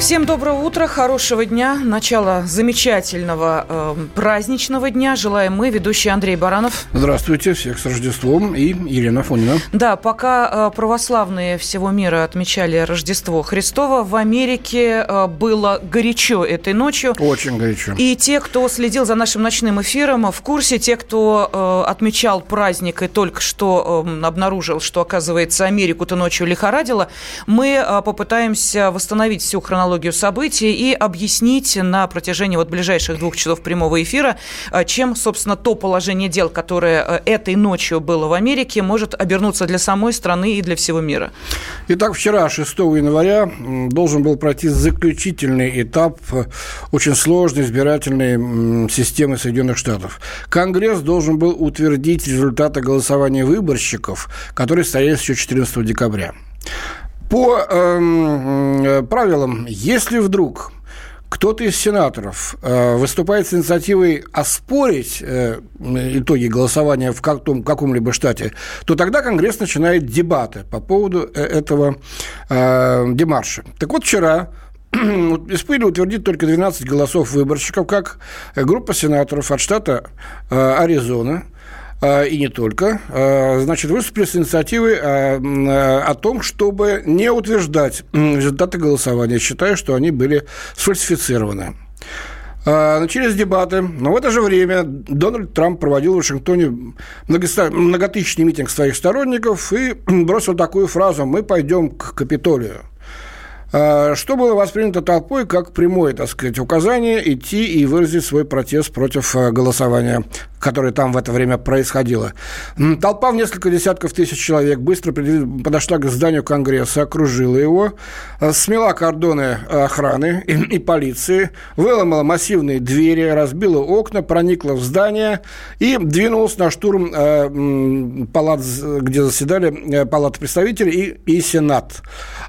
Всем доброго утра, хорошего дня, начала замечательного э, праздничного дня. Желаем мы, ведущий Андрей Баранов. Здравствуйте, всех с Рождеством и Елена Фонина. Да, пока э, православные всего мира отмечали Рождество Христова, в Америке э, было горячо этой ночью. Очень горячо. И те, кто следил за нашим ночным эфиром, в курсе, те, кто э, отмечал праздник и только что э, обнаружил, что, оказывается, Америку-то ночью лихорадило, мы э, попытаемся восстановить всю хронологию хронологию событий и объяснить на протяжении вот ближайших двух часов прямого эфира, э, чем, собственно, то положение дел, которое э, этой ночью было в Америке, может обернуться для самой страны и для всего мира. Итак, вчера, 6 января, должен был пройти заключительный этап э, очень сложной избирательной системы Соединенных Штатов. Конгресс должен был утвердить результаты голосования выборщиков, которые состоялись еще 14 декабря. По эм, э, правилам, если вдруг кто-то из сенаторов э, выступает с инициативой оспорить э, итоги голосования в каком- каком-либо штате, то тогда Конгресс начинает дебаты по поводу э, этого э, демарша. Так вот, вчера успели утвердить только 12 голосов выборщиков, как группа сенаторов от штата э, Аризона – и не только, а, значит, выступили с инициативой а, о том, чтобы не утверждать результаты голосования, считая, что они были сфальсифицированы. Начались дебаты, но в это же время Дональд Трамп проводил в Вашингтоне многотысячный митинг своих сторонников и бросил такую фразу «Мы пойдем к Капитолию». Что было воспринято толпой как прямое, так сказать, указание идти и выразить свой протест против голосования которое там в это время происходило. Толпа в несколько десятков тысяч человек быстро подошла к зданию Конгресса, окружила его, э, смела кордоны охраны и, и полиции, выломала массивные двери, разбила окна, проникла в здание и двинулась на штурм э, палат, где заседали э, палаты представителей и, и Сенат.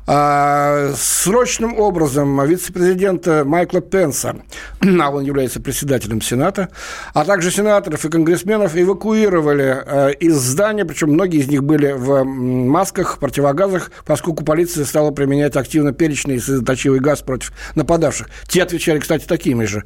А, срочным образом вице-президента Майкла Пенса, а он является председателем Сената, а также сенаторов и конгрессменов эвакуировали э, из здания, причем многие из них были в масках, противогазах, поскольку полиция стала применять активно перечный и слезоточивый газ против нападавших. Те отвечали, кстати, такими же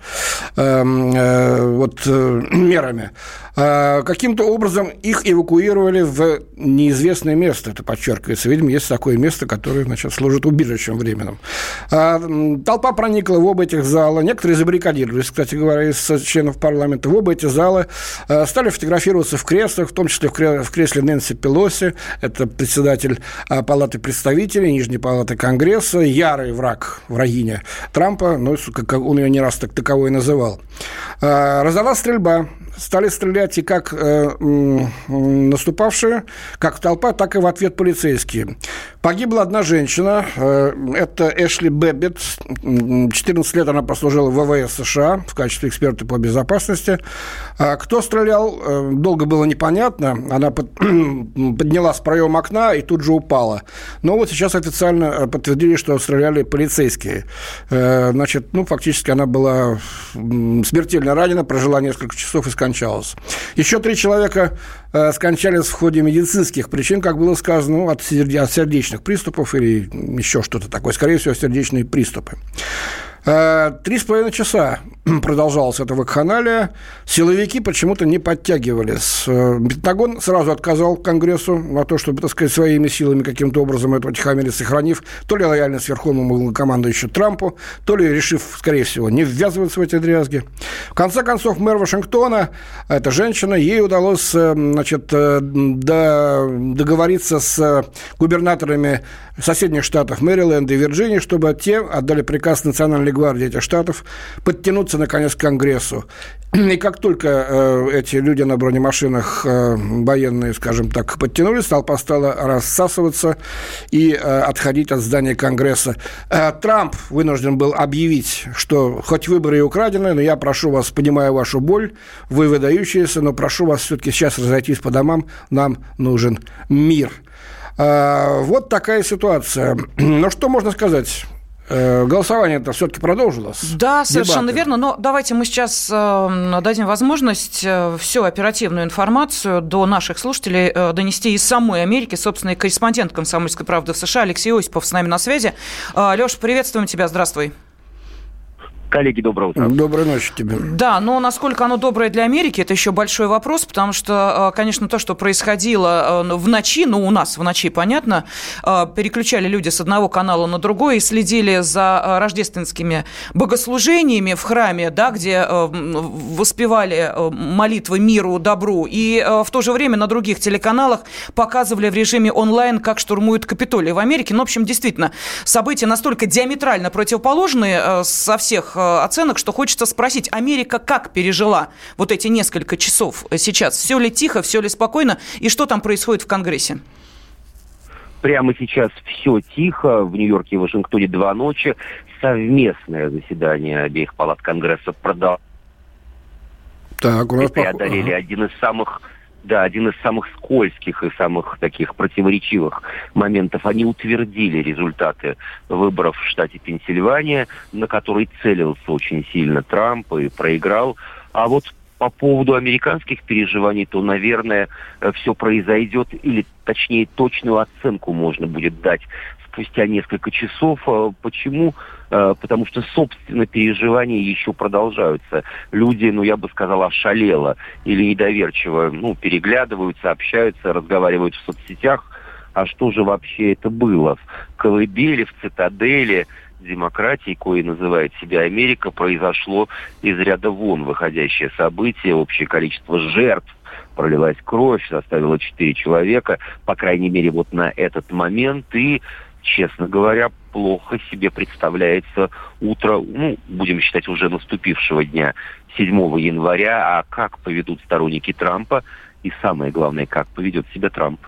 эм, э, вот, э, мерами. Каким-то образом их эвакуировали в неизвестное место, это подчеркивается. Видимо, есть такое место, которое значит, служит убежищем временным. Толпа проникла в оба этих зала. Некоторые забаррикадировались, кстати говоря, из членов парламента. В оба эти зала Э, стали фотографироваться в креслах, в том числе в кресле Нэнси Пелоси, это председатель э, Палаты представителей, Нижней Палаты Конгресса, ярый враг, врагиня Трампа, ну, как он ее не раз так таковой называл. Э, раздалась стрельба, стали стрелять и как наступавшие, как толпа, так и в ответ полицейские. Погибла одна женщина, это Эшли Бэббит, 14 лет она прослужила в ВВС США в качестве эксперта по безопасности. А кто стрелял, э, долго было непонятно. Она поднялась в проем окна и тут же упала. Но вот сейчас официально э, подтвердили, что стреляли полицейские. Э, значит, ну, фактически она была смертельно ранена, прожила несколько часов и скончалась. Еще три человека скончались в ходе медицинских причин, как было сказано, от сердечных приступов или еще что-то такое. Скорее всего, сердечные приступы. Три с половиной часа продолжалась эта вакханалия. Силовики почему-то не подтягивались. Пентагон сразу отказал Конгрессу на то, чтобы, так сказать, своими силами каким-то образом эту тихомирец сохранив, то ли лояльность верховному командующему Трампу, то ли решив, скорее всего, не ввязываться в эти дрязги. В конце концов, мэр Вашингтона, эта женщина, ей удалось значит, договориться с губернаторами соседних штатов Мэриленда и Вирджинии, чтобы те отдали приказ Национальной гвардии этих штатов подтянуться, наконец, к Конгрессу. И как только э, эти люди на бронемашинах э, военные, скажем так, подтянулись, толпа стала рассасываться и э, отходить от здания Конгресса. Э, Трамп вынужден был объявить, что хоть выборы и украдены, но я прошу вас, понимаю вашу боль, вы выдающиеся, но прошу вас все-таки сейчас разойтись по домам, нам нужен мир. Э, вот такая ситуация. Ну, что можно сказать? Э, голосование-то все-таки продолжилось. Да, совершенно Дебаты. верно. Но давайте мы сейчас э, дадим возможность э, всю оперативную информацию до наших слушателей донести из самой Америки. Собственно, и корреспондент «Комсомольской правды» в США Алексей Осипов с нами на связи. Леш, приветствуем тебя. Здравствуй. Коллеги, доброе утро. Доброй ночи тебе. Да, но насколько оно доброе для Америки, это еще большой вопрос, потому что, э, конечно, то, что происходило э, в ночи, ну, у нас в ночи, понятно, э, переключали люди с одного канала на другой и следили за рождественскими богослужениями в храме, да, где воспевали молитвы миру, добру, и в то же время на других телеканалах показывали в режиме онлайн, как штурмуют Капитолий в Америке. Ну, в общем, действительно, события настолько диаметрально противоположные со всех оценок, что хочется спросить, Америка как пережила вот эти несколько часов сейчас? Все ли тихо, все ли спокойно? И что там происходит в Конгрессе? Прямо сейчас все тихо. В Нью-Йорке и Вашингтоне два ночи. Совместное заседание обеих палат Конгресса продолжается. Так, у нас преодолели ага. один из самых да, один из самых скользких и самых таких противоречивых моментов. Они утвердили результаты выборов в штате Пенсильвания, на который целился очень сильно Трамп и проиграл. А вот по поводу американских переживаний, то, наверное, все произойдет, или точнее точную оценку можно будет дать спустя несколько часов. А почему? А, потому что, собственно, переживания еще продолжаются. Люди, ну, я бы сказал, ошалело или недоверчиво, ну, переглядываются, общаются, разговаривают в соцсетях. А что же вообще это было? В колыбели, в цитадели демократии, кое называет себя Америка, произошло из ряда вон выходящее событие, общее количество жертв, пролилась кровь, составила четыре человека, по крайней мере, вот на этот момент. И честно говоря, плохо себе представляется утро, ну, будем считать, уже наступившего дня 7 января, а как поведут сторонники Трампа, и самое главное, как поведет себя Трамп.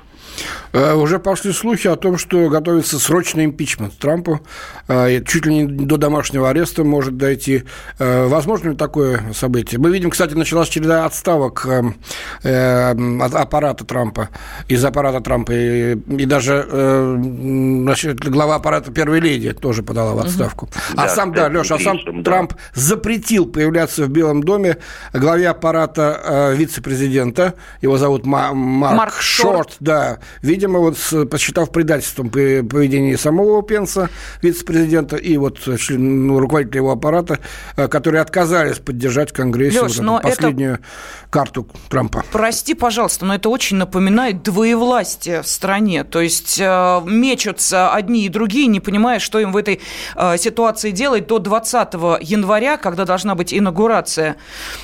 Э, уже пошли слухи о том, что готовится срочный импичмент Трампу. Э, чуть ли не до домашнего ареста может дойти. Э, возможно ли такое событие? Мы видим, кстати, началась череда отставок от аппарата Трампа, из аппарата Трампа. И, и даже значит, глава аппарата первой леди тоже подала в отставку. Угу. А да, сам, да, Леша, а сам да. Трамп запретил появляться в Белом доме главе аппарата вице-президента. Его зовут Марк, Марк Шорт, Шорт да, видимо, вот посчитав предательством поведения самого Пенса, вице-президента, и вот ну, руководителя его аппарата, э, которые отказались поддержать в Конгрессе Леш, вот но последнюю это... карту Трампа. Прости, пожалуйста, но это очень напоминает двоевластие в стране. То есть э, мечутся одни и другие, не понимая, что им в этой э, ситуации делать до 20 января, когда должна быть инаугурация.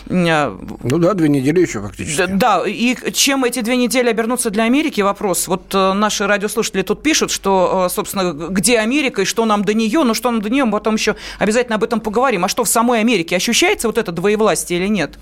Ну да, две недели еще фактически. Да, и чем эти две недели обернутся для Америки, вопрос. Вот э, наши радиослушатели тут пишут, что, э, собственно, где Америка и что нам до нее, ну что нам до нее, мы потом еще обязательно об этом поговорим. А что в самой Америке ощущается вот это двоевластие или нет?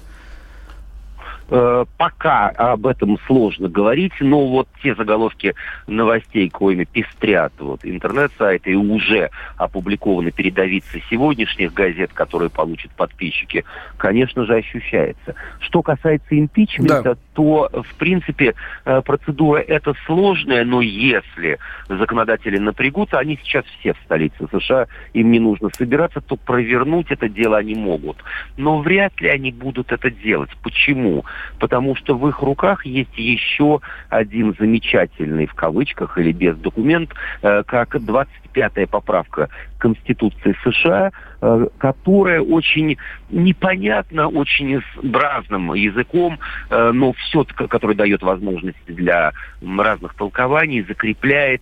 Э, пока об этом сложно говорить, но вот те заголовки новостей, коими пестрят вот, интернет-сайты и уже опубликованы передовицы сегодняшних газет, которые получат подписчики, конечно же, ощущается. Что касается импичмента, да. то, в принципе, э, процедура эта сложная, но если законодатели напрягутся, они сейчас все в столице США, им не нужно собираться, то провернуть это дело они могут. Но вряд ли они будут это делать. Почему? Потому что в их руках есть еще один замечательный, в кавычках или без документ, э, как 25-я поправка Конституции США, э, которая очень непонятно, очень бразным языком, э, но все, который дает возможность для разных толкований, закрепляет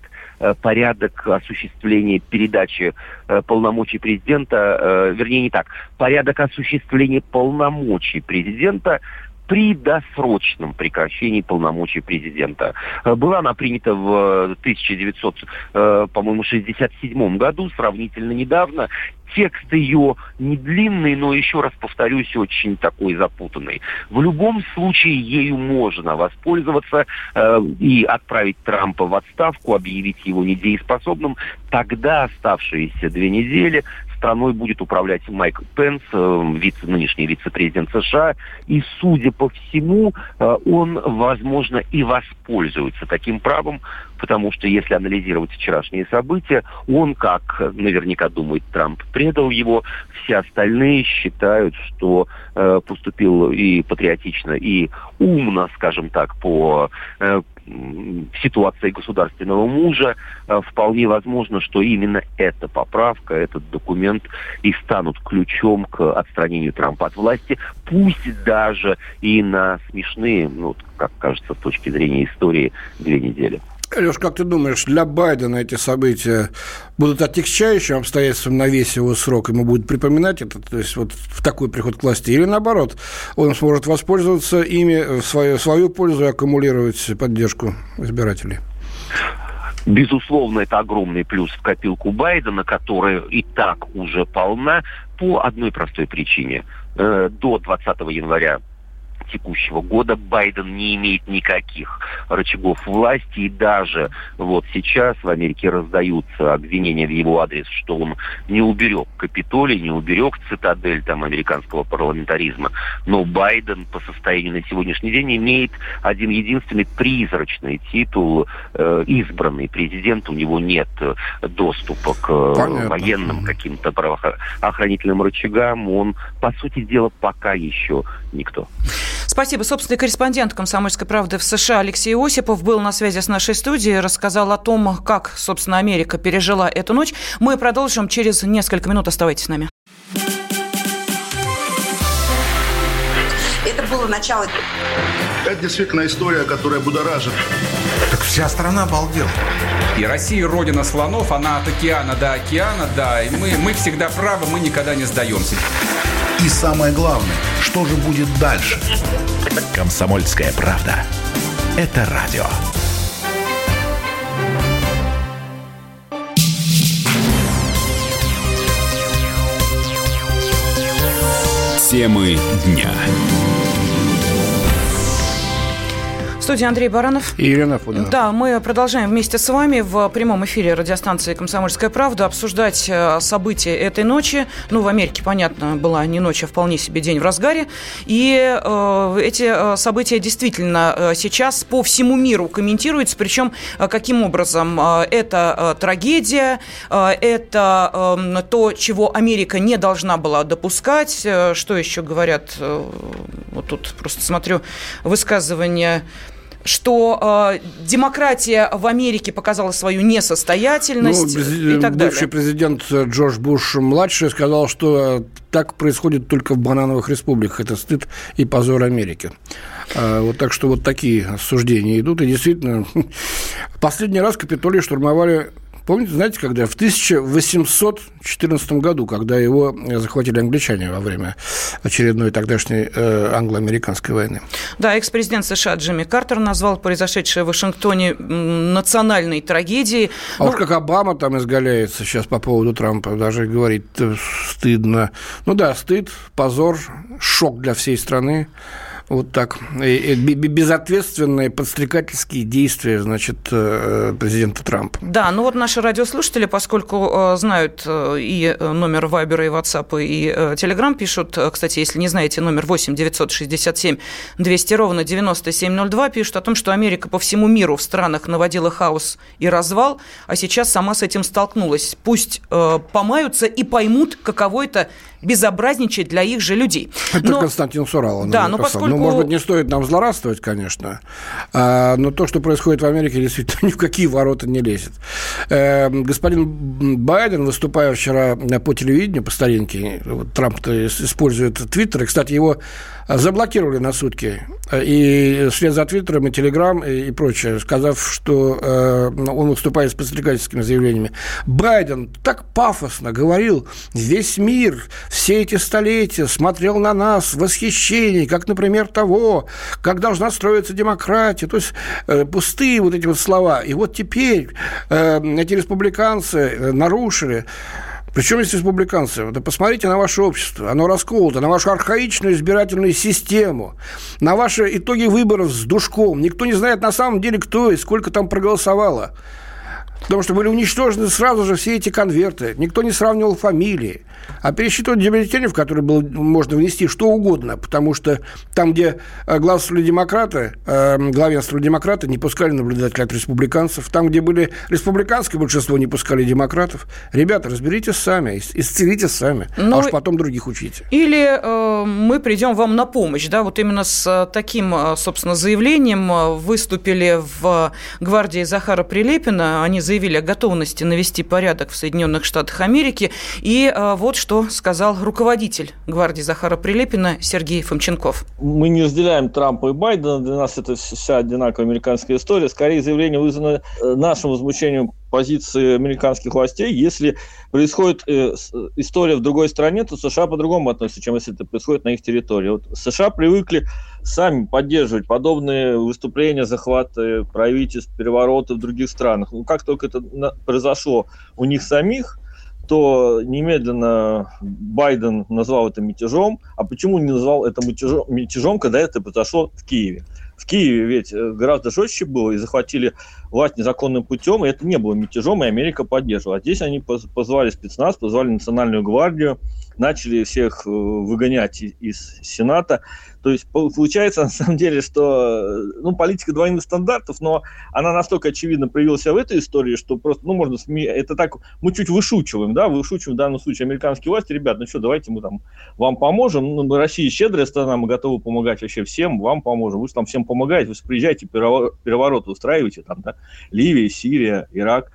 порядок осуществления передачи полномочий президента, вернее не так, порядок осуществления полномочий президента при досрочном прекращении полномочий президента. Э, была она принята в 1967 э, году, сравнительно недавно, Текст ее не длинный, но еще раз повторюсь, очень такой запутанный. В любом случае ею можно воспользоваться э, и отправить Трампа в отставку, объявить его недееспособным. Тогда оставшиеся две недели страной будет управлять Майк Пенс, э, вице, нынешний вице-президент США. И, судя по всему, э, он, возможно, и воспользуется таким правом, потому что, если анализировать вчерашние события, он, как наверняка думает Трамп, предал его. Все остальные считают, что э, поступил и патриотично, и умно, скажем так, по ситуации государственного мужа, э, вполне возможно, что именно эта поправка, этот документ и станут ключом к отстранению Трампа от власти, пусть даже и на смешные, ну, как кажется, с точки зрения истории, две недели. Леш, как ты думаешь, для Байдена эти события будут отягчающим обстоятельством на весь его срок? Ему будет припоминать это, то есть вот в такой приход к власти? Или наоборот, он сможет воспользоваться ими в свою, свою пользу и аккумулировать поддержку избирателей? Безусловно, это огромный плюс в копилку Байдена, которая и так уже полна по одной простой причине. Э, до 20 января текущего года Байден не имеет никаких рычагов власти, и даже вот сейчас в Америке раздаются обвинения в его адрес, что он не уберег Капитолий, не уберег цитадель там американского парламентаризма. Но Байден по состоянию на сегодняшний день имеет один единственный призрачный титул э, избранный президент. У него нет доступа к э, Понятно. военным каким-то правоохранительным рычагам. Он, по сути дела, пока еще никто. Спасибо. Собственный корреспондент «Комсомольской правды» в США Алексей Осипов был на связи с нашей студией, рассказал о том, как, собственно, Америка пережила эту ночь. Мы продолжим через несколько минут. Оставайтесь с нами. Это было начало. Это действительно история, которая будоражит. Так вся страна обалдела. И Россия родина слонов, она от океана до океана, да. И мы, мы всегда правы, мы никогда не сдаемся. И самое главное, что же будет дальше? Комсомольская правда. Это радио. Темы дня студии Андрей Баранов. И Елена Фудина. Да, мы продолжаем вместе с вами в прямом эфире радиостанции «Комсомольская правда» обсуждать э, события этой ночи. Ну, в Америке, понятно, была не ночь, а вполне себе день в разгаре. И э, эти э, события действительно э, сейчас по всему миру комментируются. Причем, каким образом? Это трагедия, это э, то, чего Америка не должна была допускать. Что еще говорят? Вот тут просто смотрю высказывание что э, демократия в Америке показала свою несостоятельность ну, и так далее. Бывший президент Джордж Буш младший сказал, что так происходит только в банановых республиках. Это стыд и позор Америки. А, вот так что вот такие суждения идут. И действительно, последний раз Капитолий штурмовали Помните, знаете, когда в 1814 году, когда его захватили англичане во время очередной тогдашней э, англо-американской войны. Да, экс-президент США Джимми Картер назвал произошедшее в Вашингтоне национальной трагедией. А ну... уж как Обама там изгаляется сейчас по поводу Трампа, даже говорит э, стыдно. Ну да, стыд, позор, шок для всей страны. Вот так. Безответственные подстрекательские действия, значит, э, президента Трампа. Да, ну вот наши радиослушатели, поскольку э, знают э, и номер Вайбера, и WhatsApp, и Telegram, пишут, кстати, если не знаете, номер 8 967 200 ровно 9702, пишут о том, что Америка по всему миру в странах наводила хаос и развал, а сейчас сама с этим столкнулась. Пусть помаются и поймут, каково это безобразничать для их же людей. Это но... Константин Сурал. Да, но поскольку... Может быть, не стоит нам злорадствовать, конечно, а, но то, что происходит в Америке, действительно ни в какие ворота не лезет. Э, господин Байден, выступая вчера по телевидению, по старинке, вот Трамп использует Твиттер, и, кстати, его заблокировали на сутки и вслед за Твиттером и Телеграм и, и прочее, сказав, что э, он выступает с подстрекательскими заявлениями. Байден так пафосно говорил, весь мир все эти столетия смотрел на нас в восхищении, как, например, того, как должна строиться демократия. То есть э, пустые вот эти вот слова. И вот теперь э, эти республиканцы э, нарушили причем есть республиканцы? Да посмотрите на ваше общество. Оно расколото, на вашу архаичную избирательную систему, на ваши итоги выборов с душком. Никто не знает на самом деле, кто и сколько там проголосовало. Потому что были уничтожены сразу же все эти конверты. Никто не сравнивал фамилии. А пересчитывать бюллетени, в которые было, можно внести что угодно, потому что там, где э, главенствовали демократы, э, главенствовали демократы, не пускали наблюдателей от республиканцев. Там, где были республиканское большинство, не пускали демократов. Ребята, разберитесь сами, исцелите сами, ну, а уж потом других учите. Или э, мы придем вам на помощь, да, вот именно с э, таким, собственно, заявлением выступили в гвардии Захара Прилепина. Они заявили о готовности навести порядок в Соединенных Штатах Америки. И э, вот что сказал руководитель гвардии Захара Прилепина Сергей Фомченков. Мы не разделяем Трампа и Байдена. Для нас это вся одинаковая американская история. Скорее, заявление вызвано э, нашим возмущением позиции американских властей. Если происходит э, история в другой стране, то США по-другому относятся, чем если это происходит на их территории. Вот США привыкли сами поддерживать подобные выступления, захваты правительств, перевороты в других странах. Ну, как только это произошло у них самих, то немедленно Байден назвал это мятежом. А почему не назвал это мятежом, мятежом когда это произошло в Киеве? В Киеве ведь э, гораздо жестче было, и захватили власть незаконным путем, и это не было мятежом, и Америка поддерживала. А здесь они позвали спецназ, позвали Национальную гвардию, начали всех э, выгонять из Сената. То есть получается на самом деле, что э, ну, политика двойных стандартов, но она настолько очевидно проявилась в этой истории, что просто, ну, можно это так, мы чуть вышучиваем, да, вышучиваем в данном случае американские власти, ребят, ну что, давайте мы там вам поможем, ну, Россия щедрая страна, мы готовы помогать вообще всем, вам поможем, вы же там всем помогаете, вы приезжаете, переворот устраиваете, там, да, Ливия, Сирия, Ирак,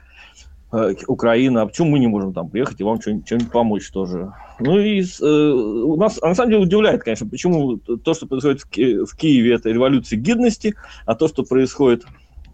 Украина, а почему мы не можем там приехать и вам что-нибудь помочь тоже? Ну и э, у нас, на самом деле, удивляет, конечно, почему то, что происходит в, Ки- в Киеве, это революция гидности, а то, что происходит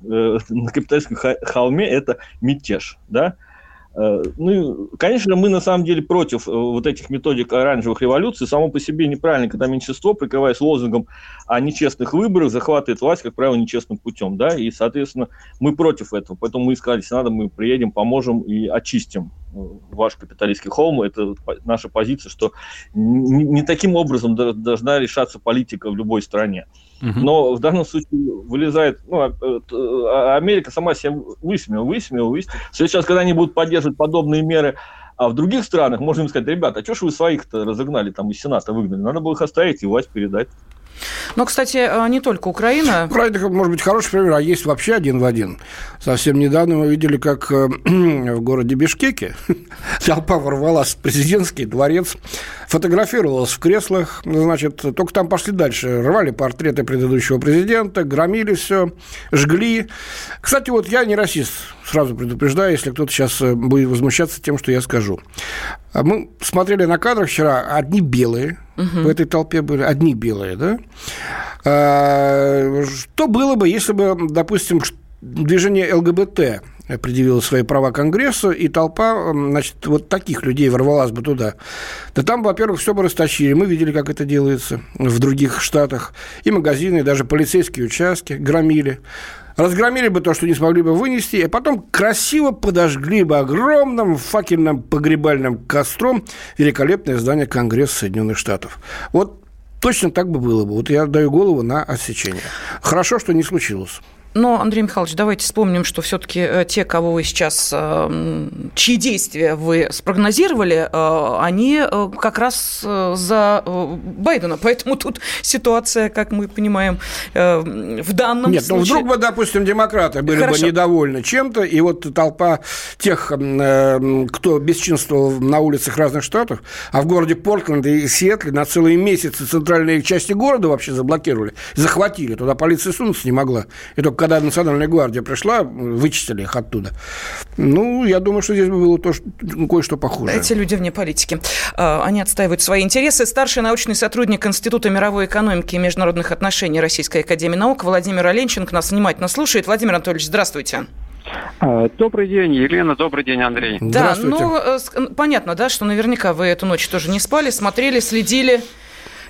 э, на капитальском холме, это мятеж, да? Э, ну, конечно, мы на самом деле против э, вот этих методик оранжевых революций. Само по себе неправильно, когда меньшинство, прикрываясь лозунгом о нечестных выборах, захватывает власть, как правило, нечестным путем. Да? И, соответственно, мы против этого. Поэтому мы сказали, если надо, мы приедем, поможем и очистим э, ваш капиталистский холм. Это наша позиция, что не таким образом должна решаться политика в любой стране. Но в данном случае вылезает, ну, а, а, Америка сама себя высмеяла, высмеяла, высмеяла. Сейчас, когда они будут поддерживать подобные меры, а в других странах можно им сказать, ребята, а что ж вы своих-то разогнали, там из Сената выгнали? Надо было их оставить и власть передать. Но, кстати, э, не только Украина. Украина, может быть, хороший пример, а есть вообще один в один. Совсем недавно мы видели, как э, в городе Бишкеке толпа ворвалась в президентский дворец, фотографировалась в креслах, значит, только там пошли дальше, рвали портреты предыдущего президента, громили все, жгли. Кстати, вот я не расист, сразу предупреждаю, если кто-то сейчас э, будет возмущаться тем, что я скажу. А мы смотрели на кадрах вчера, одни белые угу. в этой толпе были, одни белые, да? А, что было бы, если бы, допустим, движение ЛГБТ предъявило свои права Конгрессу, и толпа, значит, вот таких людей ворвалась бы туда. Да там, во-первых, все бы растащили. Мы видели, как это делается в других штатах. И магазины, и даже полицейские участки громили разгромили бы то, что не смогли бы вынести, а потом красиво подожгли бы огромным факельным погребальным костром великолепное здание Конгресса Соединенных Штатов. Вот точно так бы было бы. Вот я даю голову на отсечение. Хорошо, что не случилось. Но, Андрей Михайлович, давайте вспомним, что все-таки э, те, кого вы сейчас, э, чьи действия вы спрогнозировали, э, они как раз за Байдена. Поэтому тут ситуация, как мы понимаем, в данном Нет, случае... Нет, ну вдруг бы, допустим, демократы были Хорошо. бы недовольны чем-то, и вот толпа тех, кто бесчинствовал на улицах разных штатов, а в городе Портленд и Сиэтле на целые месяцы центральные части города вообще заблокировали, захватили, туда полиция сунуться не могла. И только когда Национальная гвардия пришла, вычистили их оттуда. Ну, я думаю, что здесь было то, что, кое-что похуже. Эти люди вне политики. А, они отстаивают свои интересы. Старший научный сотрудник Института мировой экономики и международных отношений Российской Академии наук Владимир Оленченко нас внимательно слушает. Владимир Анатольевич, здравствуйте. А, добрый день, Елена. Добрый день, Андрей. Да, ну, э, понятно, да, что наверняка вы эту ночь тоже не спали, смотрели, следили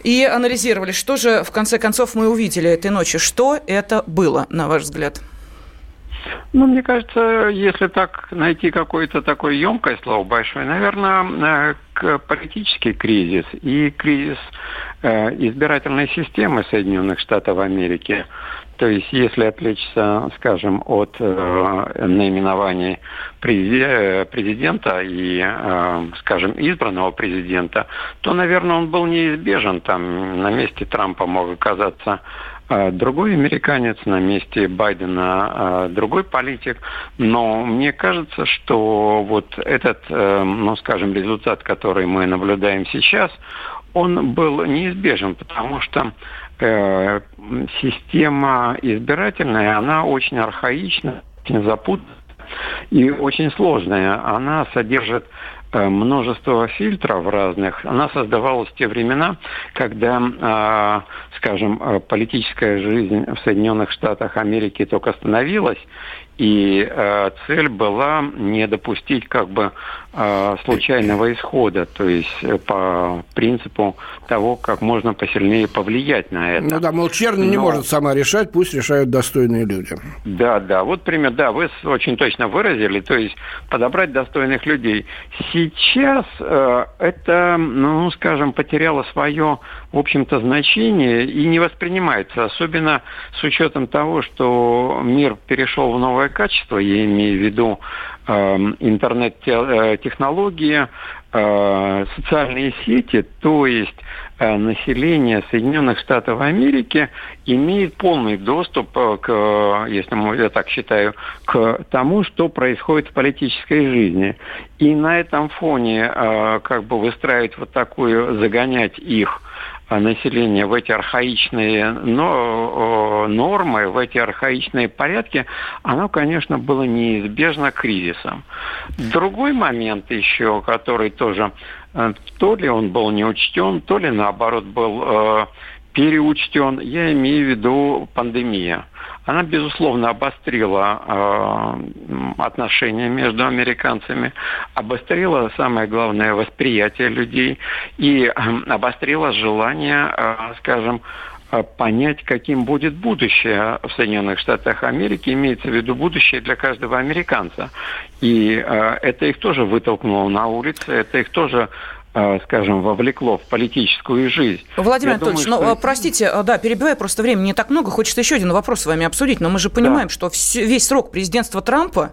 и анализировали, что же в конце концов мы увидели этой ночью. Что это было, на ваш взгляд? Ну, мне кажется, если так найти какое-то такое емкое слово большое, наверное, э, политический кризис и кризис э, избирательной системы Соединенных Штатов Америки. То есть, если отвлечься, скажем, от э, наименований президента и, э, скажем, избранного президента, то, наверное, он был неизбежен. Там на месте Трампа мог оказаться э, другой американец, на месте Байдена э, другой политик. Но мне кажется, что вот этот, э, ну, скажем, результат, который мы наблюдаем сейчас, он был неизбежен, потому что э, система избирательная, она очень архаична, очень запутанная и очень сложная. Она содержит э, множество фильтров разных. Она создавалась в те времена, когда, э, скажем, э, политическая жизнь в Соединенных Штатах Америки только становилась, и э, цель была не допустить как бы э, случайного исхода, то есть э, по принципу того, как можно посильнее повлиять на это. Ну да, мол, черни Но... не может сама решать, пусть решают достойные люди. Да, да, вот пример, да, вы очень точно выразили, то есть подобрать достойных людей. Сейчас э, это, ну, скажем, потеряло свое, в общем-то, значение и не воспринимается, особенно с учетом того, что мир перешел в новое качество, я имею в виду интернет-технологии, э, социальные сети, то есть э, население Соединенных Штатов Америки имеет полный доступ э, к, если я так считаю, к тому, что происходит в политической жизни. И на этом фоне э, как бы выстраивать вот такую, загонять их населения в эти архаичные нормы, в эти архаичные порядки, оно, конечно, было неизбежно кризисом. Другой момент еще, который тоже, э, то ли он был не учтен, то ли наоборот был э, переучтен, я имею в виду пандемия она, безусловно, обострила э, отношения между американцами, обострила, самое главное, восприятие людей и э, обострила желание, э, скажем, э, понять, каким будет будущее в Соединенных Штатах Америки, имеется в виду будущее для каждого американца. И э, это их тоже вытолкнуло на улицы, это их тоже скажем, вовлекло в политическую жизнь. Владимир Я Анатольевич, думаю, ну, что... простите, э, да, перебиваю, просто времени не так много, хочется еще один вопрос с вами обсудить, но мы же понимаем, да. что все, весь срок президентства Трампа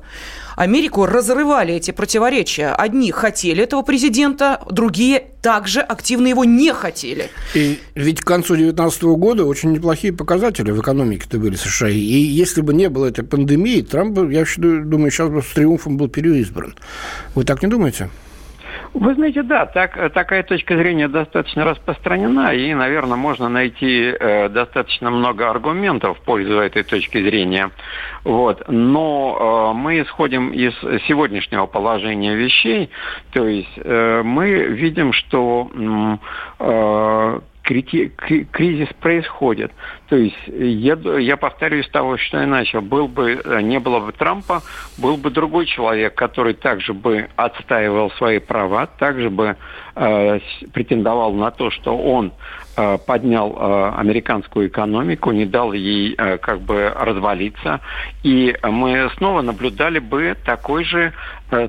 Америку разрывали эти противоречия. Одни хотели этого президента, другие также активно его не хотели. И ведь к концу 2019 года очень неплохие показатели в экономике-то были США. И если бы не было этой пандемии, Трамп, я думаю, сейчас бы с триумфом был переизбран. Вы так не думаете? Вы знаете, да, так, такая точка зрения достаточно распространена, и, наверное, можно найти э, достаточно много аргументов в пользу этой точки зрения. Вот. Но э, мы исходим из сегодняшнего положения вещей, то есть э, мы видим, что э, кризис происходит. То есть я, я повторюсь того, что я начал. Был бы, не было бы Трампа, был бы другой человек, который также бы отстаивал свои права, также бы э, претендовал на то, что он Э, поднял э, американскую экономику, не дал ей э, как бы развалиться, и мы снова наблюдали бы такой же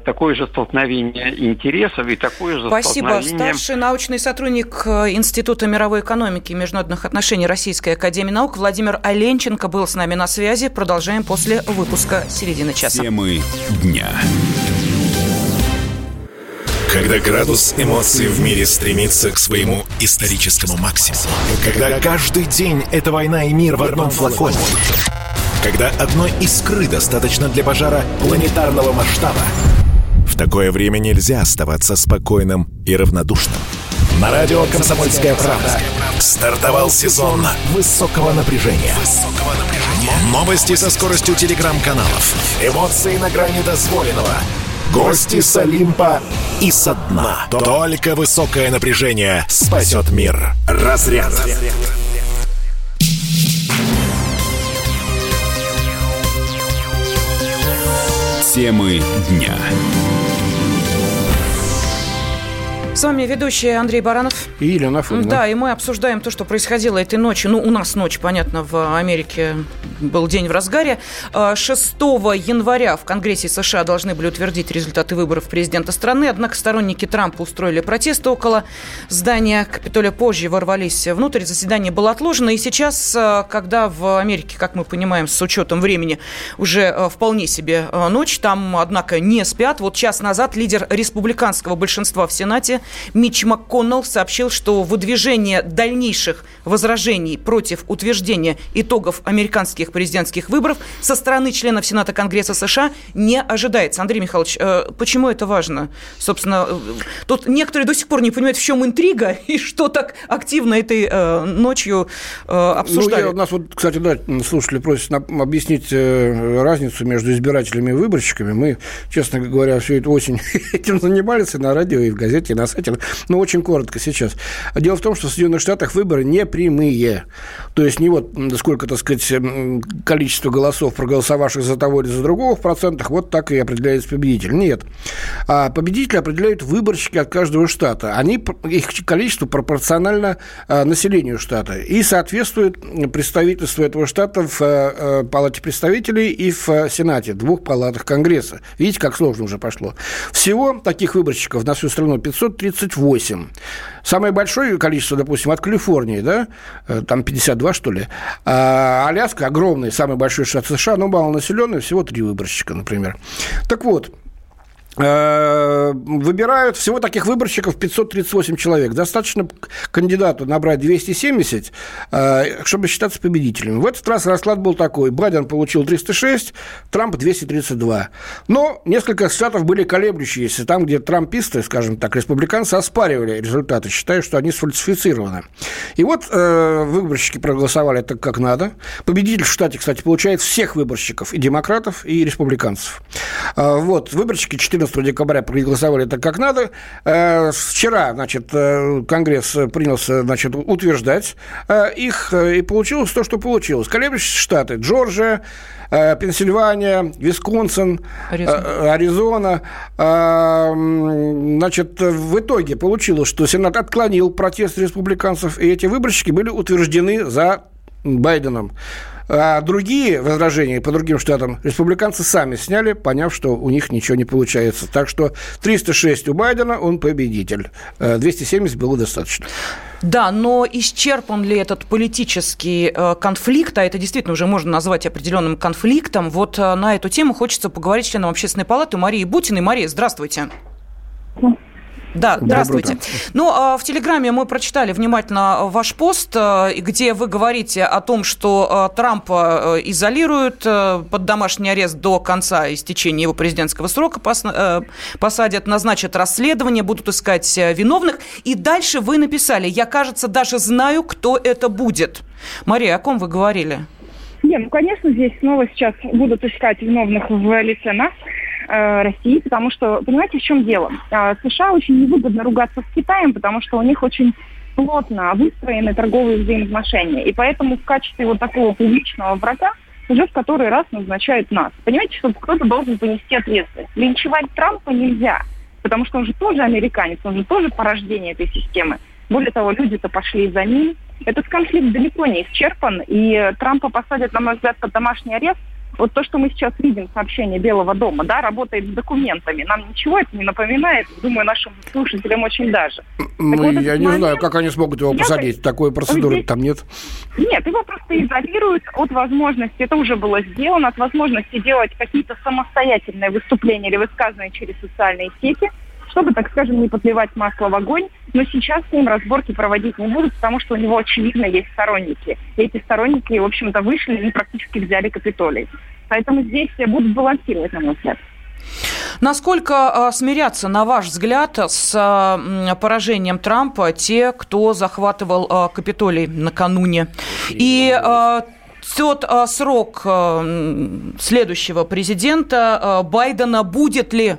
такое же столкновение интересов и такое же Спасибо. столкновение... Старший научный сотрудник Института мировой экономики и международных отношений Российской Академии Наук Владимир Оленченко был с нами на связи. Продолжаем после выпуска «Середины часа». Темы дня. Когда градус эмоций в мире стремится к своему историческому максимуму. Когда каждый день — это война и мир в одном флаконе. Когда одной искры достаточно для пожара планетарного масштаба. В такое время нельзя оставаться спокойным и равнодушным. На радио «Комсомольская правда» стартовал сезон высокого напряжения. Новости со скоростью телеграм-каналов. Эмоции на грани дозволенного. Гости с Олимпа и со дна. Только высокое напряжение спасет мир. Разряд. Темы дня. С вами ведущий Андрей Баранов. И Елена Афонина. Да, и мы обсуждаем то, что происходило этой ночью. Ну, у нас ночь, понятно, в Америке был день в разгаре. 6 а, января в Конгрессе США должны были утвердить результаты выборов президента страны. Однако сторонники Трампа устроили протесты около здания Капитолия. Позже ворвались внутрь. Заседание было отложено. И сейчас, а, когда в Америке, как мы понимаем, с учетом времени уже а, вполне себе ночь, там, однако, не спят. Вот час назад лидер республиканского большинства в Сенате Митч МакКоннелл сообщил, что выдвижение дальнейших возражений против утверждения итогов американских президентских выборов со стороны членов Сената Конгресса США не ожидается. Андрей Михайлович, э, почему это важно? Собственно, э, тут некоторые до сих пор не понимают, в чем интрига и что так активно этой э, ночью обсуждали. Ну, я, нас вот, кстати, да, слушатели просят объяснить разницу между избирателями и выборщиками. Мы, честно говоря, всю эту осень этим занимались и на радио, и в газете, и на сайте. Но очень коротко сейчас. Дело в том, что в Соединенных Штатах выборы не прямые. То есть не вот сколько, так сказать, количество голосов, проголосовавших за того или за другого в процентах, вот так и определяется победитель. Нет. А победителя определяют выборщики от каждого штата. Они, их количество пропорционально а, населению штата. И соответствует представительству этого штата в а, Палате представителей и в Сенате, двух палатах Конгресса. Видите, как сложно уже пошло. Всего таких выборщиков на всю страну 538. Самое большое количество, допустим, от Калифорнии, да, э, там 52, что ли. А Аляска огромный, самый большой штат США, но малонаселенный, всего три выборщика, например. Так вот, выбирают всего таких выборщиков 538 человек. Достаточно кандидату набрать 270, э, чтобы считаться победителем. В этот раз расклад был такой. Байден получил 306, Трамп 232. Но несколько штатов были колеблющиеся. Там, где трамписты, скажем так, республиканцы оспаривали результаты, считая, что они сфальсифицированы. И вот э, выборщики проголосовали так, как надо. Победитель в штате, кстати, получает всех выборщиков, и демократов, и республиканцев. вот, выборщики 14 14 декабря проголосовали так, как надо. Э, вчера, значит, э, Конгресс принялся, значит, утверждать э, их, и получилось то, что получилось. Колеблющиеся штаты Джорджия, Пенсильвания, Висконсин, Аризона. Аризона. Значит, в итоге получилось, что Сенат отклонил протест республиканцев, и эти выборщики были утверждены за Байденом. А другие возражения по другим штатам республиканцы сами сняли, поняв, что у них ничего не получается. Так что 306 у Байдена, он победитель. 270 э, было достаточно. Да, но исчерпан ли этот политический э, конфликт, а это действительно уже можно назвать определенным конфликтом, вот э, на эту тему хочется поговорить с членом общественной палаты Марии Бутиной. Мария, здравствуйте. Да, здравствуйте. Ну, а в Телеграме мы прочитали внимательно ваш пост, э, где вы говорите о том, что э, Трампа э, изолируют под домашний арест до конца истечения его президентского срока, посадят, назначат расследование, будут искать виновных. И дальше вы написали, я, кажется, даже знаю, кто это будет. Мария, о ком вы говорили? Не, ну, конечно, здесь снова сейчас будут искать виновных в лице нас. Э, России, потому что, понимаете, в чем дело? Э, США очень невыгодно ругаться с Китаем, потому что у них очень плотно выстроены торговые взаимоотношения. И поэтому в качестве вот такого публичного врага уже в который раз назначают нас. Понимаете, что кто-то должен понести ответственность. Линчевать Трампа нельзя, потому что он же тоже американец, он же тоже порождение этой системы. Более того, люди-то пошли за ним. Этот конфликт далеко не исчерпан, и Трампа посадят, на мой взгляд, под домашний арест вот то, что мы сейчас видим, сообщение Белого дома, да, работает с документами, нам ничего это не напоминает, думаю, нашим слушателям очень даже. Ну, вот я не момент... знаю, как они смогут его посадить, я... такой процедуры здесь... там нет. Нет, его просто изолируют от возможности, это уже было сделано, от возможности делать какие-то самостоятельные выступления или высказывания через социальные сети – чтобы, так скажем, не подливать масло в огонь. Но сейчас с ним разборки проводить не будут, потому что у него, очевидно, есть сторонники. И эти сторонники, в общем-то, вышли и практически взяли Капитолий. Поэтому здесь будут балансировать, на мой взгляд. Насколько э, смирятся, на ваш взгляд, с э, поражением Трампа те, кто захватывал э, Капитолий накануне? И растет срок следующего президента Байдена. Будет ли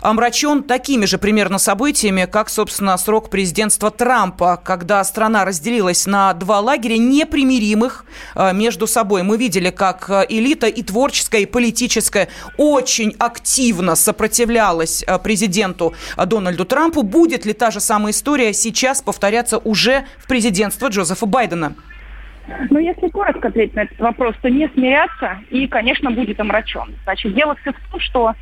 омрачен такими же примерно событиями, как, собственно, срок президентства Трампа, когда страна разделилась на два лагеря непримиримых э, между собой. Мы видели, как э, элита и творческая, и политическая очень активно сопротивлялась э, президенту Дональду Трампу. Будет ли та же самая история сейчас повторяться уже в президентство Джозефа Байдена? Ну, если коротко ответить на этот вопрос, то не смиряться и, конечно, будет омрачен. Значит, дело все в том, что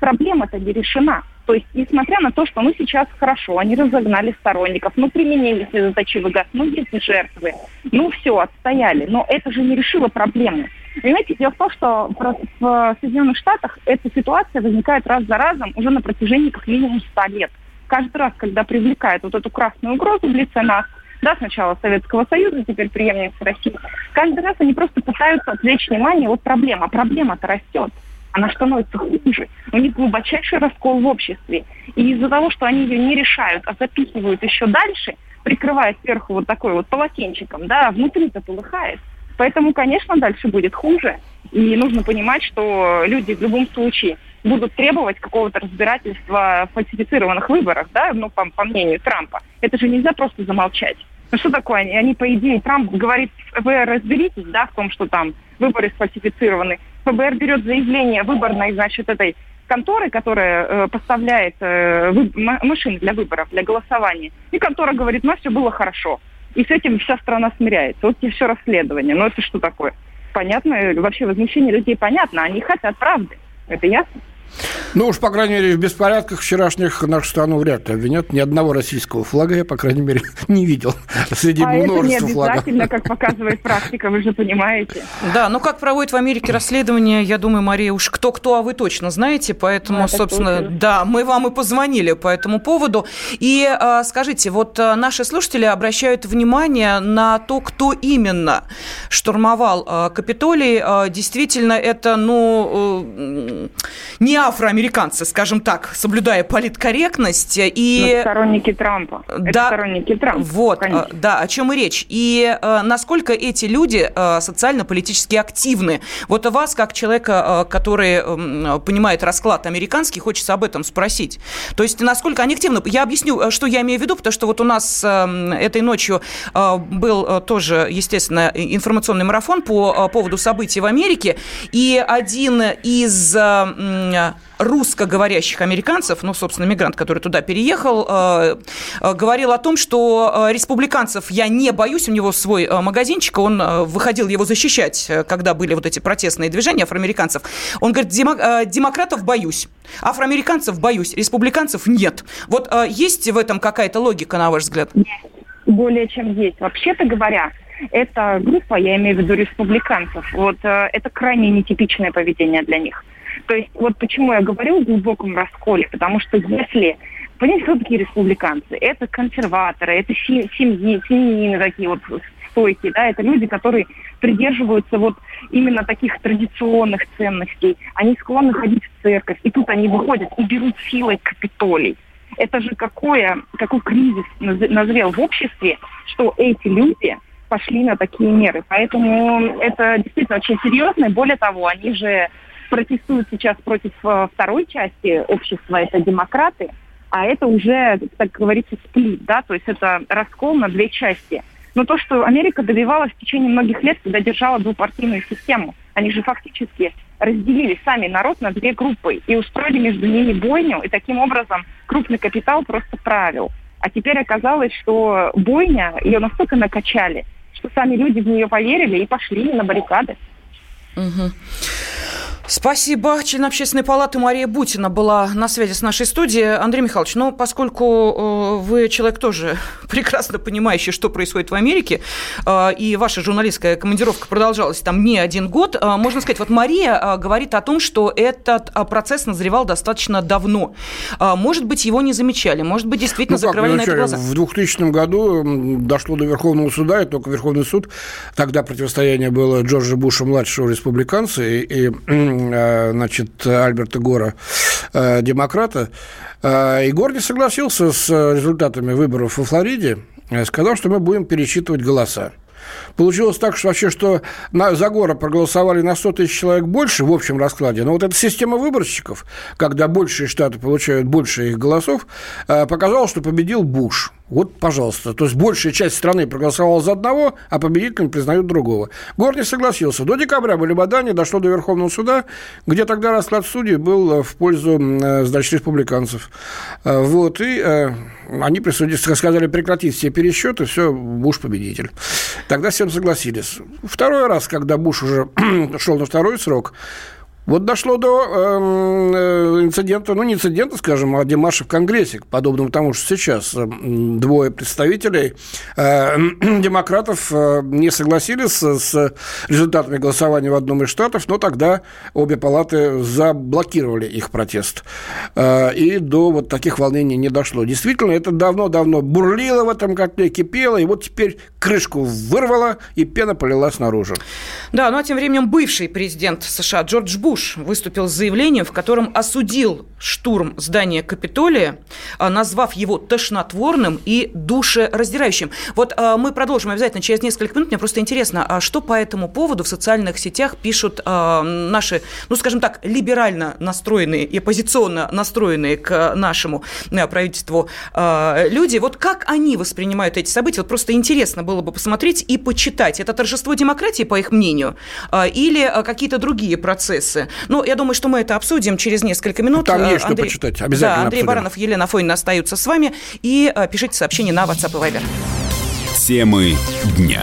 проблема-то не решена. То есть, несмотря на то, что ну сейчас хорошо, они разогнали сторонников, ну применили слезоточивый газ, ну есть жертвы, ну все, отстояли. Но это же не решило проблему. Понимаете, дело в том, что в Соединенных Штатах эта ситуация возникает раз за разом уже на протяжении как минимум 100 лет. Каждый раз, когда привлекают вот эту красную угрозу в лице нас, да, сначала Советского Союза, теперь преемниц России, каждый раз они просто пытаются отвлечь внимание от проблемы. А проблема-то растет она становится хуже. У них глубочайший раскол в обществе. И из-за того, что они ее не решают, а запихивают еще дальше, прикрывая сверху вот такой вот полотенчиком, да, внутри-то полыхает. Поэтому, конечно, дальше будет хуже. И нужно понимать, что люди в любом случае будут требовать какого-то разбирательства в фальсифицированных выборах, да, ну, по, по мнению Трампа. Это же нельзя просто замолчать. Ну что такое? Они, они, по идее, Трамп говорит, вы разберитесь, да, в том, что там выборы сфальсифицированы. ФБР берет заявление выборной, значит, этой конторы, которая э, поставляет э, машины для выборов, для голосования. И контора говорит, ну, все было хорошо. И с этим вся страна смиряется. Вот и все расследование. Ну, это что такое? Понятно, вообще возмущение людей понятно. Они хотят правды. Это ясно? Ну уж, по крайней мере, в беспорядках вчерашних нашу страну вряд ли обвинят. Ни одного российского флага я, по крайней мере, не видел среди а множества флагов. это не обязательно, как показывает практика, вы же понимаете. Да, ну как проводят в Америке расследование, я думаю, Мария, уж кто-кто, а вы точно знаете, поэтому, ну, собственно, точно. да, мы вам и позвонили по этому поводу. И а, скажите, вот а, наши слушатели обращают внимание на то, кто именно штурмовал а, Капитолий. А, действительно, это, ну, э, не афроамериканцы, скажем так, соблюдая политкорректность. И... Но сторонники Трампа. Да, Это сторонники Трампа. Вот, конечно. да, о чем и речь. И э, насколько эти люди э, социально-политически активны. Вот вас, как человека, э, который э, понимает расклад американский, хочется об этом спросить. То есть, насколько они активны. Я объясню, э, что я имею в виду, потому что вот у нас э, этой ночью э, был э, тоже, естественно, информационный марафон по э, поводу событий в Америке. И один из русскоговорящих американцев, ну, собственно, мигрант, который туда переехал, э, э, говорил о том, что э, республиканцев я не боюсь, у него свой магазинчик, он выходил его защищать, когда были вот эти протестные движения афроамериканцев. Он говорит, демократов боюсь, афроамериканцев боюсь, республиканцев нет. Вот есть в этом какая-то логика, на ваш взгляд? Более чем есть. Вообще-то говоря, эта группа, я имею в виду республиканцев, вот это крайне нетипичное поведение для них. То есть вот почему я говорю о глубоком расколе, потому что если Понимаете, кто такие республиканцы? Это консерваторы, это семьи, семьи такие вот стойкие, да, это люди, которые придерживаются вот именно таких традиционных ценностей. Они склонны ходить в церковь, и тут они выходят и берут силой Капитолий. Это же какое, какой кризис назрел в обществе, что эти люди пошли на такие меры. Поэтому это действительно очень серьезно. И более того, они же протестуют сейчас против э, второй части общества, это демократы, а это уже, так говорится, сплит, да, то есть это раскол на две части. Но то, что Америка добивалась в течение многих лет, когда держала двупартийную систему, они же фактически разделили сами народ на две группы и устроили между ними бойню, и таким образом крупный капитал просто правил. А теперь оказалось, что бойня, ее настолько накачали, что сами люди в нее поверили и пошли на баррикады. Угу. Спасибо. Член общественной палаты Мария Бутина была на связи с нашей студией. Андрей Михайлович, ну, поскольку э, вы человек тоже прекрасно понимающий, что происходит в Америке, э, и ваша журналистская командировка продолжалась там не один год, э, можно сказать, вот Мария говорит о том, что этот процесс назревал достаточно давно. Может быть, его не замечали, может быть, действительно ну, закрывали на это глаза. В 2000 году дошло до Верховного суда, и только Верховный суд, тогда противостояние было Джорджа Буша-младшего республиканца и, и значит, Альберта Гора, э, демократа. Э, и Гор не согласился с результатами выборов во Флориде, сказал, что мы будем пересчитывать голоса. Получилось так, что вообще, что на, за Гора проголосовали на 100 тысяч человек больше в общем раскладе, но вот эта система выборщиков, когда большие штаты получают больше их голосов, э, показала, что победил Буш. Вот, пожалуйста. То есть большая часть страны проголосовала за одного, а победителем признают другого. Гор не согласился. До декабря были бадания, дошло до Верховного суда, где тогда расклад судей был в пользу, э, значит, республиканцев. Э, вот, и они присудили, сказали прекратить все пересчеты, все, Буш победитель. Тогда всем согласились. Второй раз, когда Буш уже шел на второй срок, вот дошло до эм, э, инцидента, ну не инцидента, скажем, а демарша в Конгрессе, подобному тому, что сейчас э, двое представителей э, демократов э, не согласились с, с результатами голосования в одном из штатов, но тогда обе палаты заблокировали их протест. Э, и до вот таких волнений не дошло. Действительно, это давно-давно бурлило в этом котле, кипело, и вот теперь крышку вырвало, и пена полилась наружу. Да, ну а тем временем бывший президент США Джордж Буш Буш выступил с заявлением, в котором осудил штурм здания Капитолия, а, назвав его тошнотворным и душераздирающим. Вот а, мы продолжим обязательно через несколько минут. Мне просто интересно, а что по этому поводу в социальных сетях пишут наши, ну, скажем так, либерально настроенные и оппозиционно настроенные к нашему правительству люди. Вот как они воспринимают эти события? Вот просто интересно было бы посмотреть и почитать. Это торжество демократии, по их мнению, или какие-то другие процессы? Ну, я думаю, что мы это обсудим через несколько минут. Там есть Андрей... что почитать, обязательно Да, Андрей обсудим. Баранов, Елена Фойна остаются с вами. И э, пишите сообщения на WhatsApp и Viber. Темы дня.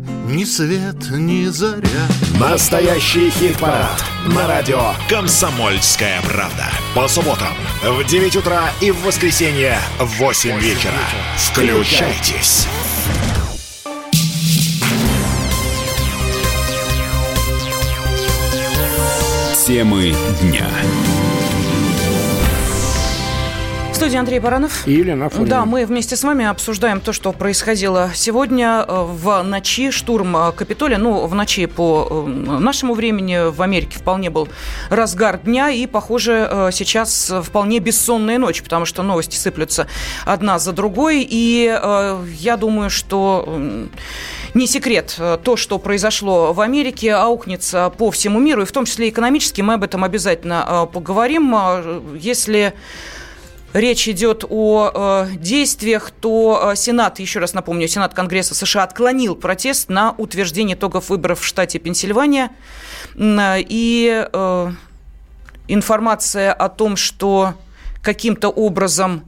ни свет, ни заря. Настоящий хит-парад на радио «Комсомольская правда». По субботам в 9 утра и в воскресенье в 8 вечера. Включайтесь. Темы дня студии Андрей Баранов. И Елена Афонина. Да, мы вместе с вами обсуждаем то, что происходило сегодня э, в ночи. Штурм э, Капитолия, ну, в ночи по э, нашему времени в Америке вполне был разгар дня. И, похоже, сейчас вполне бессонная ночь, потому что новости сыплются одна за другой. И я думаю, что не секрет, то, что произошло в Америке, аукнется по всему миру, и в том числе экономически. Мы об этом обязательно поговорим. Если речь идет о э, действиях, то э, Сенат, еще раз напомню, Сенат Конгресса США отклонил протест на утверждение итогов выборов в штате Пенсильвания. И э, информация о том, что каким-то образом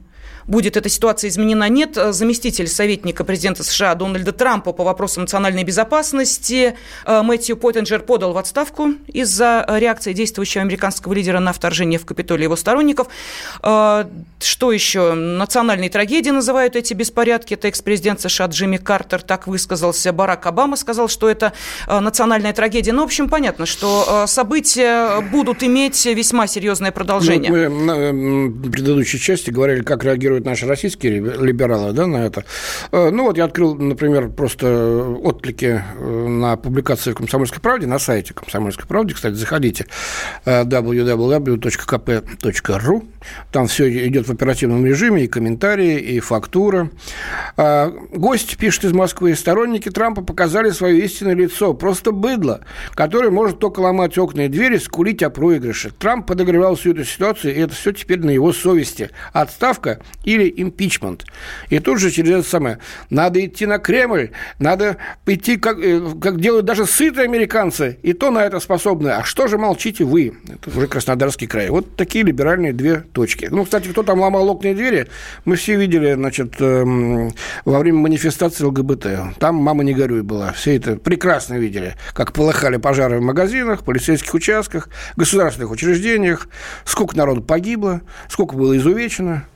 будет эта ситуация изменена, нет. Заместитель советника президента США Дональда Трампа по вопросам национальной безопасности э, Мэтью Поттенджер подал в отставку из-за реакции действующего американского лидера на вторжение в Капитолий его сторонников. Э, что еще? Национальной трагедией называют эти беспорядки. Это экс-президент США Джимми Картер так высказался. Барак Обама сказал, что это э, национальная трагедия. Ну, в общем, понятно, что события будут иметь весьма серьезное продолжение. Ну, мы в предыдущей части говорили, как реагируют реагируют наши российские либералы да, на это. Э, ну, вот я открыл, например, просто отклики э, на публикации в «Комсомольской правде», на сайте «Комсомольской правды». Кстати, заходите www.kp.ru. Там все идет в оперативном режиме, и комментарии, и фактура. Э, гость пишет из Москвы. Сторонники Трампа показали свое истинное лицо. Просто быдло, которое может только ломать окна и двери, скулить о проигрыше. Трамп подогревал всю эту ситуацию, и это все теперь на его совести. Отставка или импичмент. И тут же через это самое, надо идти на Кремль, надо идти, как, э, как делают даже сытые американцы, и то на это способны. А что же молчите вы? Это уже Краснодарский край. Вот такие либеральные две точки. Ну, кстати, кто там ломал окна и двери, мы все видели, значит, эм, во время манифестации ЛГБТ. Там «Мама, не горюй» была. Все это прекрасно видели, как полыхали пожары в магазинах, полицейских участках, государственных учреждениях, сколько народу погибло, сколько было изувечено.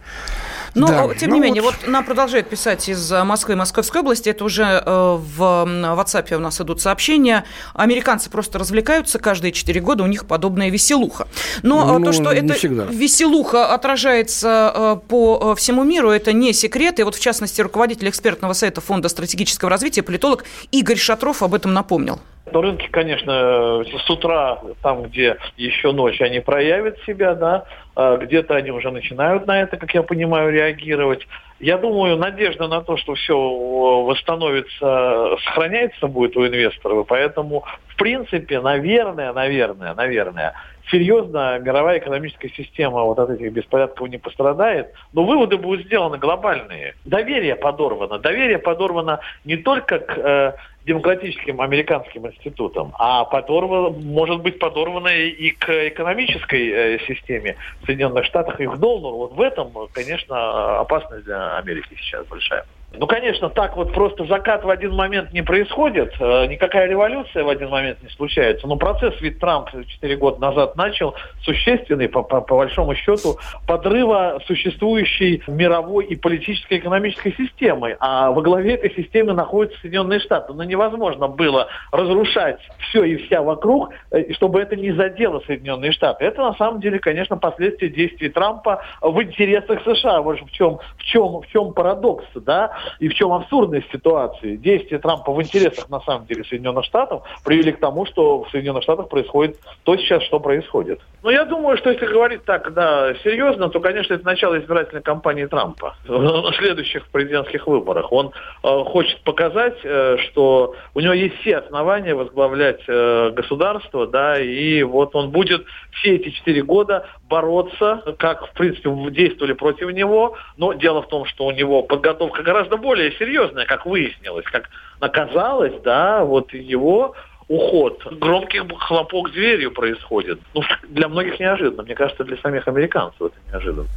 Но, да. тем ну не менее, вот... вот нам продолжают писать из Москвы и Московской области, это уже э, в WhatsApp у нас идут сообщения, американцы просто развлекаются каждые 4 года, у них подобная веселуха. Но э, ну, то, что это всегда. веселуха отражается э, по всему миру, это не секрет, и вот в частности руководитель экспертного совета Фонда стратегического развития, политолог Игорь Шатров об этом напомнил. Но рынки, конечно, с утра, там, где еще ночь, они проявят себя, да, а где-то они уже начинают на это, как я понимаю, реагировать. Я думаю, надежда на то, что все восстановится, сохраняется будет у инвесторов, поэтому, в принципе, наверное, наверное, наверное, серьезно мировая экономическая система вот от этих беспорядков не пострадает, но выводы будут сделаны глобальные. Доверие подорвано. Доверие подорвано не только к э, демократическим американским институтам, а подорвано, может быть подорвано и к экономической э, системе в Соединенных Штатах и к доллару. Вот в этом, конечно, опасность для Америки сейчас большая. Ну, конечно, так вот просто закат в один момент не происходит, э, никакая революция в один момент не случается, но процесс ведь Трамп 4 года назад начал существенный, по, по, по большому счету, подрыва существующей мировой и политической экономической системы, а во главе этой системы находятся Соединенные Штаты. Но невозможно было разрушать все и вся вокруг, э, чтобы это не задело Соединенные Штаты. Это на самом деле, конечно, последствия действий Трампа в интересах США. Вот в чем, в чем, в чем парадокс, да? И в чем абсурдность ситуации? Действия Трампа в интересах, на самом деле, Соединенных Штатов привели к тому, что в Соединенных Штатах происходит то сейчас, что происходит. Но я думаю, что если говорить так, да, серьезно, то, конечно, это начало избирательной кампании Трампа на следующих президентских выборах. Он э, хочет показать, э, что у него есть все основания возглавлять э, государство, да, и вот он будет все эти четыре года бороться, как, в принципе, действовали против него, но дело в том, что у него подготовка гораздо более серьезная, как выяснилось, как оказалось, да, вот его уход. Громкий хлопок дверью происходит. Ну, для многих неожиданно. Мне кажется, для самих американцев это неожиданно.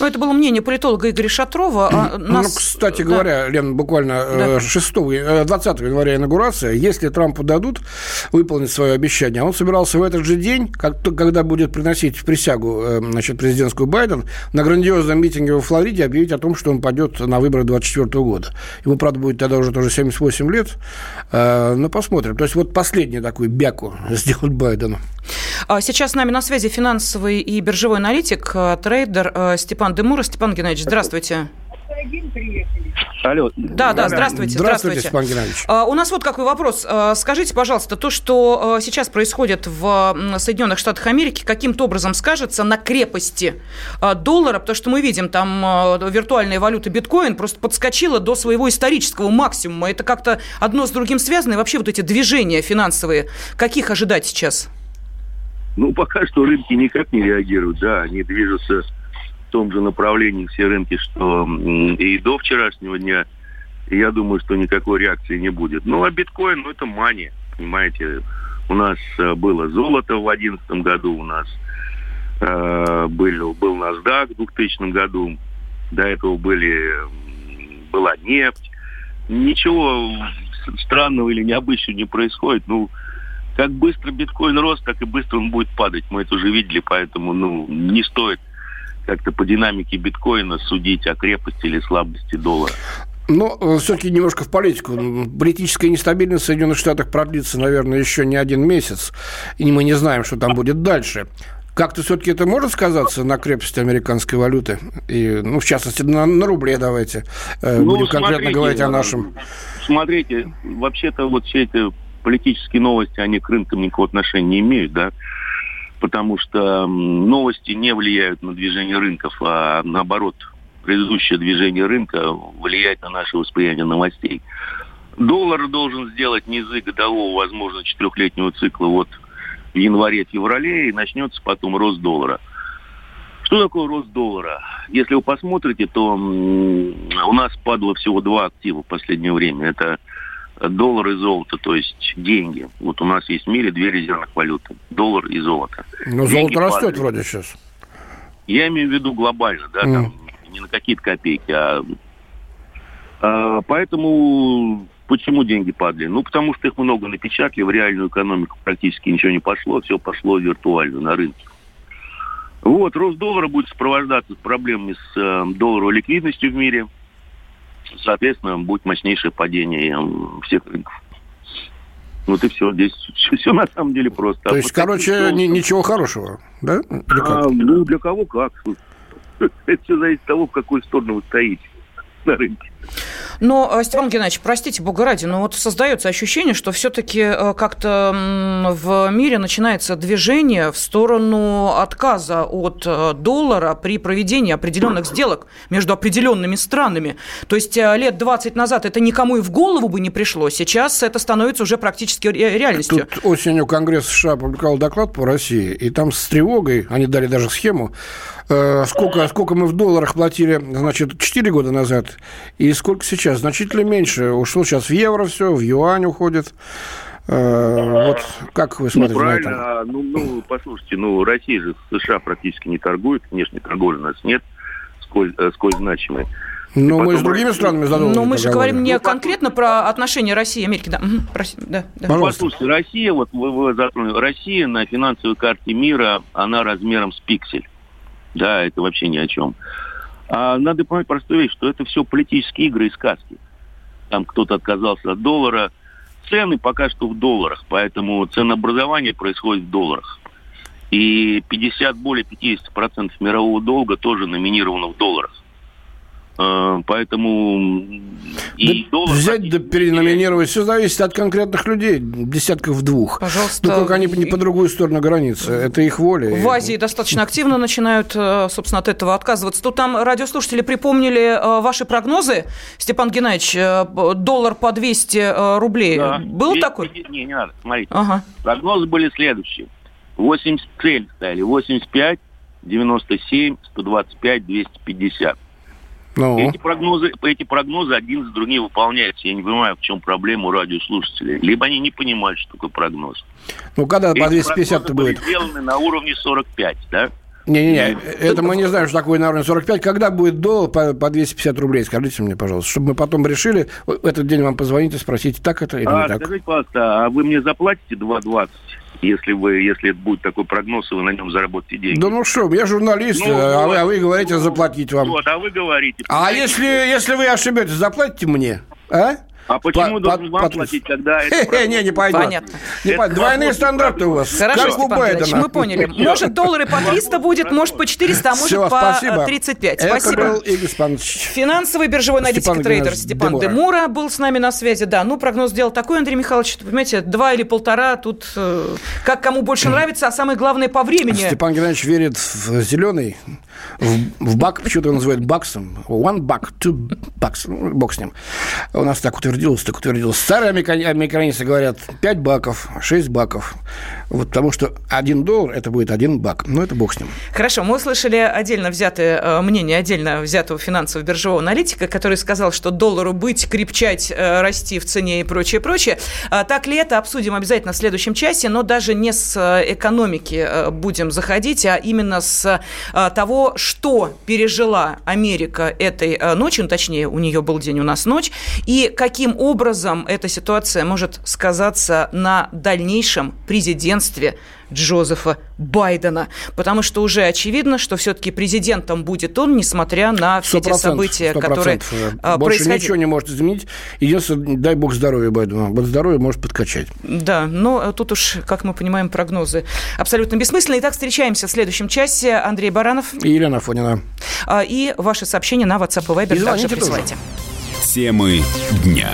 Ну, это было мнение политолога Игоря Шатрова. А ну, нас... Ну, кстати да. говоря, Лен, буквально да. 6, 20 января инаугурация, если Трампу дадут выполнить свое обещание, он собирался в этот же день, как, когда будет приносить присягу э, значит, президентскую Байден, на грандиозном митинге во Флориде объявить о том, что он пойдет на выборы 24 года. Ему, правда, будет тогда уже тоже 78 лет, э, но посмотрим. То есть вот последний такой бяку сделать Байдену. А сейчас с нами на связи финансовый и биржевой аналитик, э, трейдер Степан Демура. Степан Геннадьевич, здравствуйте. Алло. Да, да, здравствуйте. Здравствуйте, Степан Геннадьевич. Uh, у нас вот какой вопрос. Uh, скажите, пожалуйста, то, что uh, сейчас происходит в Соединенных Штатах Америки, каким-то образом скажется на крепости доллара, потому что мы видим, там виртуальная валюта биткоин просто подскочила до своего исторического максимума. Это как-то одно с другим связано? И вообще вот эти движения финансовые, каких ожидать сейчас? Ну, пока что рынки никак не реагируют, да, они движутся том же направлении все рынки, что и до вчерашнего дня. Я думаю, что никакой реакции не будет. Ну, а биткоин, ну, это мания, понимаете. У нас э, было золото в 2011 году, у нас э, был, был NASDAQ в 2000 году, до этого были, была нефть. Ничего странного или необычного не происходит. Ну, как быстро биткоин рос, так и быстро он будет падать. Мы это уже видели, поэтому ну, не стоит как-то по динамике биткоина судить о крепости или слабости доллара. Но э, все-таки немножко в политику. Политическая нестабильность в Соединенных Штатах продлится, наверное, еще не один месяц. И мы не знаем, что там будет дальше. Как-то все-таки это может сказаться на крепости американской валюты? И, ну, в частности, на, на рубле давайте. Э, ну, будем конкретно говорить о нашем. Смотрите, вообще-то вот все эти политические новости, они к рынкам никакого отношения не имеют, да потому что новости не влияют на движение рынков, а наоборот, предыдущее движение рынка влияет на наше восприятие новостей. Доллар должен сделать низы годового, возможно, четырехлетнего цикла вот в январе-феврале, и начнется потом рост доллара. Что такое рост доллара? Если вы посмотрите, то у нас падало всего два актива в последнее время. Это доллар и золото, то есть деньги. Вот у нас есть в мире две резервных валюты. Доллар и золото. Но деньги золото растет падают. вроде сейчас. Я имею в виду глобально, да, mm. там не на какие-то копейки, а, а поэтому почему деньги падали? Ну, потому что их много напечатали, в реальную экономику практически ничего не пошло, все пошло виртуально на рынке. Вот, рост доллара будет сопровождаться с проблемами с э, долларовой ликвидностью в мире. Соответственно, будет мощнейшее падение э, всех рынков. Вот и все. Здесь все, все на самом деле просто. То есть, а короче, ни, ничего хорошего, да? А, ну, для кого как. Это все зависит от того, в какую сторону вы стоите на рынке. Но, э, Степан Геннадьевич, простите, бога ради, но вот создается ощущение, что все-таки э, как-то в мире начинается движение в сторону отказа от э, доллара при проведении определенных сделок между определенными странами. То есть лет 20 назад это никому и в голову бы не пришло. Сейчас это становится уже практически реальностью. Тут осенью Конгресс США опубликовал доклад по России, и там с тревогой, они дали даже схему, сколько, сколько мы в долларах платили, значит, 4 года назад, и сколько сейчас? Значительно меньше. Ушло сейчас в евро все, в юань уходит. Э, вот как вы смотрите ну, правильно. на это? Ну, ну, послушайте, ну, Россия же с США практически не торгует, внешней торговли у нас нет, сколь, э, сколь значимой. Ну, мы с другими Россия... странами задумали. Но мы же говорим не ну, конкретно про отношения России и Америки. Да, угу, прости, да, да. Ну, послушайте, Россия, вот вы, вы затронули, Россия на финансовой карте мира, она размером с пиксель. Да, это вообще ни о чем. А надо понимать простую вещь, что это все политические игры и сказки. Там кто-то отказался от доллара. Цены пока что в долларах, поэтому ценообразование происходит в долларах. И 50, более 50% мирового долга тоже номинировано в долларах. А, поэтому и да доллар... Взять да переноминировать, все зависит от конкретных людей, десятков двух. Пожалуйста. Ну, только они не по другую сторону границы, это их воля. В Азии достаточно активно начинают, э, собственно, от этого отказываться. Тут там радиослушатели припомнили э, ваши прогнозы, Степан Геннадьевич, э, доллар по 200 рублей. Да. Был такой? Не, не надо, смотрите. Ага. Прогнозы были следующие. 80 цель ставили, 85, 97, 125, 250. Ну. Эти, прогнозы, эти прогнозы один за другим выполняются. Я не понимаю, в чем проблема у радиослушателей. Либо они не понимают, что такое прогноз. Ну, когда по 250 будет? сделаны на уровне 45, да? Не-не-не, это мы не знаем, что такое на уровне 45. Когда будет доллар по, по 250 рублей, скажите мне, пожалуйста, чтобы мы потом решили, этот день вам позвонить и спросить, так это или а, не так. Скажите, пожалуйста, а вы мне заплатите 2,20? Если вы, если будет такой прогноз, и вы на нем заработаете деньги. Да ну что, я журналист, ну, а, вот, вы, а вы говорите заплатить вам. Вот, а вы говорите. А если, если вы ошибетесь, заплатите мне, а? А почему по, должен по, вам по, платить, когда это... Не, не пойдет. Понятно. Не пойдет. Двойные стандарты у вас. Хорошо, как Степан мы поняли. Может, доллары по 300 будет, может, по 400, а может, Все, по спасибо. 35. Это спасибо. был Игорь Спанович. Финансовый биржевой аналитик трейдер Степан Демура. Демура был с нами на связи. Да, ну, прогноз сделал такой, Андрей Михайлович, понимаете, два или полтора, тут э, как кому больше нравится, а самое главное, по времени. Степан Геннадьевич верит в зеленый, в, в бак, почему-то его называют баксом. One buck, two bucks. Ну, бог с ним. У нас так утвердилось, так утвердилось Старые американцы говорят 5 баков, 6 баков. Вот потому что 1 доллар – это будет 1 бак. Но это бог с ним. Хорошо, мы услышали отдельно взятое э, мнение отдельно взятого финансового биржевого аналитика, который сказал, что доллару быть, крепчать, э, расти в цене и прочее, прочее. А так ли это, обсудим обязательно в следующем часе, но даже не с э, экономики будем заходить, а именно с того, что пережила Америка этой ночью, ну, точнее, у нее был день, у нас ночь, и каким образом эта ситуация может сказаться на дальнейшем президентстве Джозефа Байдена. Потому что уже очевидно, что все-таки президентом будет он, несмотря на все те события, 100%. которые а, Больше происходили. ничего не может изменить. Единственное, дай бог здоровья Байдену. Вот здоровье может подкачать. Да, но тут уж, как мы понимаем, прогнозы абсолютно бессмысленные. Итак, встречаемся в следующем часе. Андрей Баранов. И Елена Фонина. А, и ваши сообщения на WhatsApp и Viber также присылайте. Темы дня.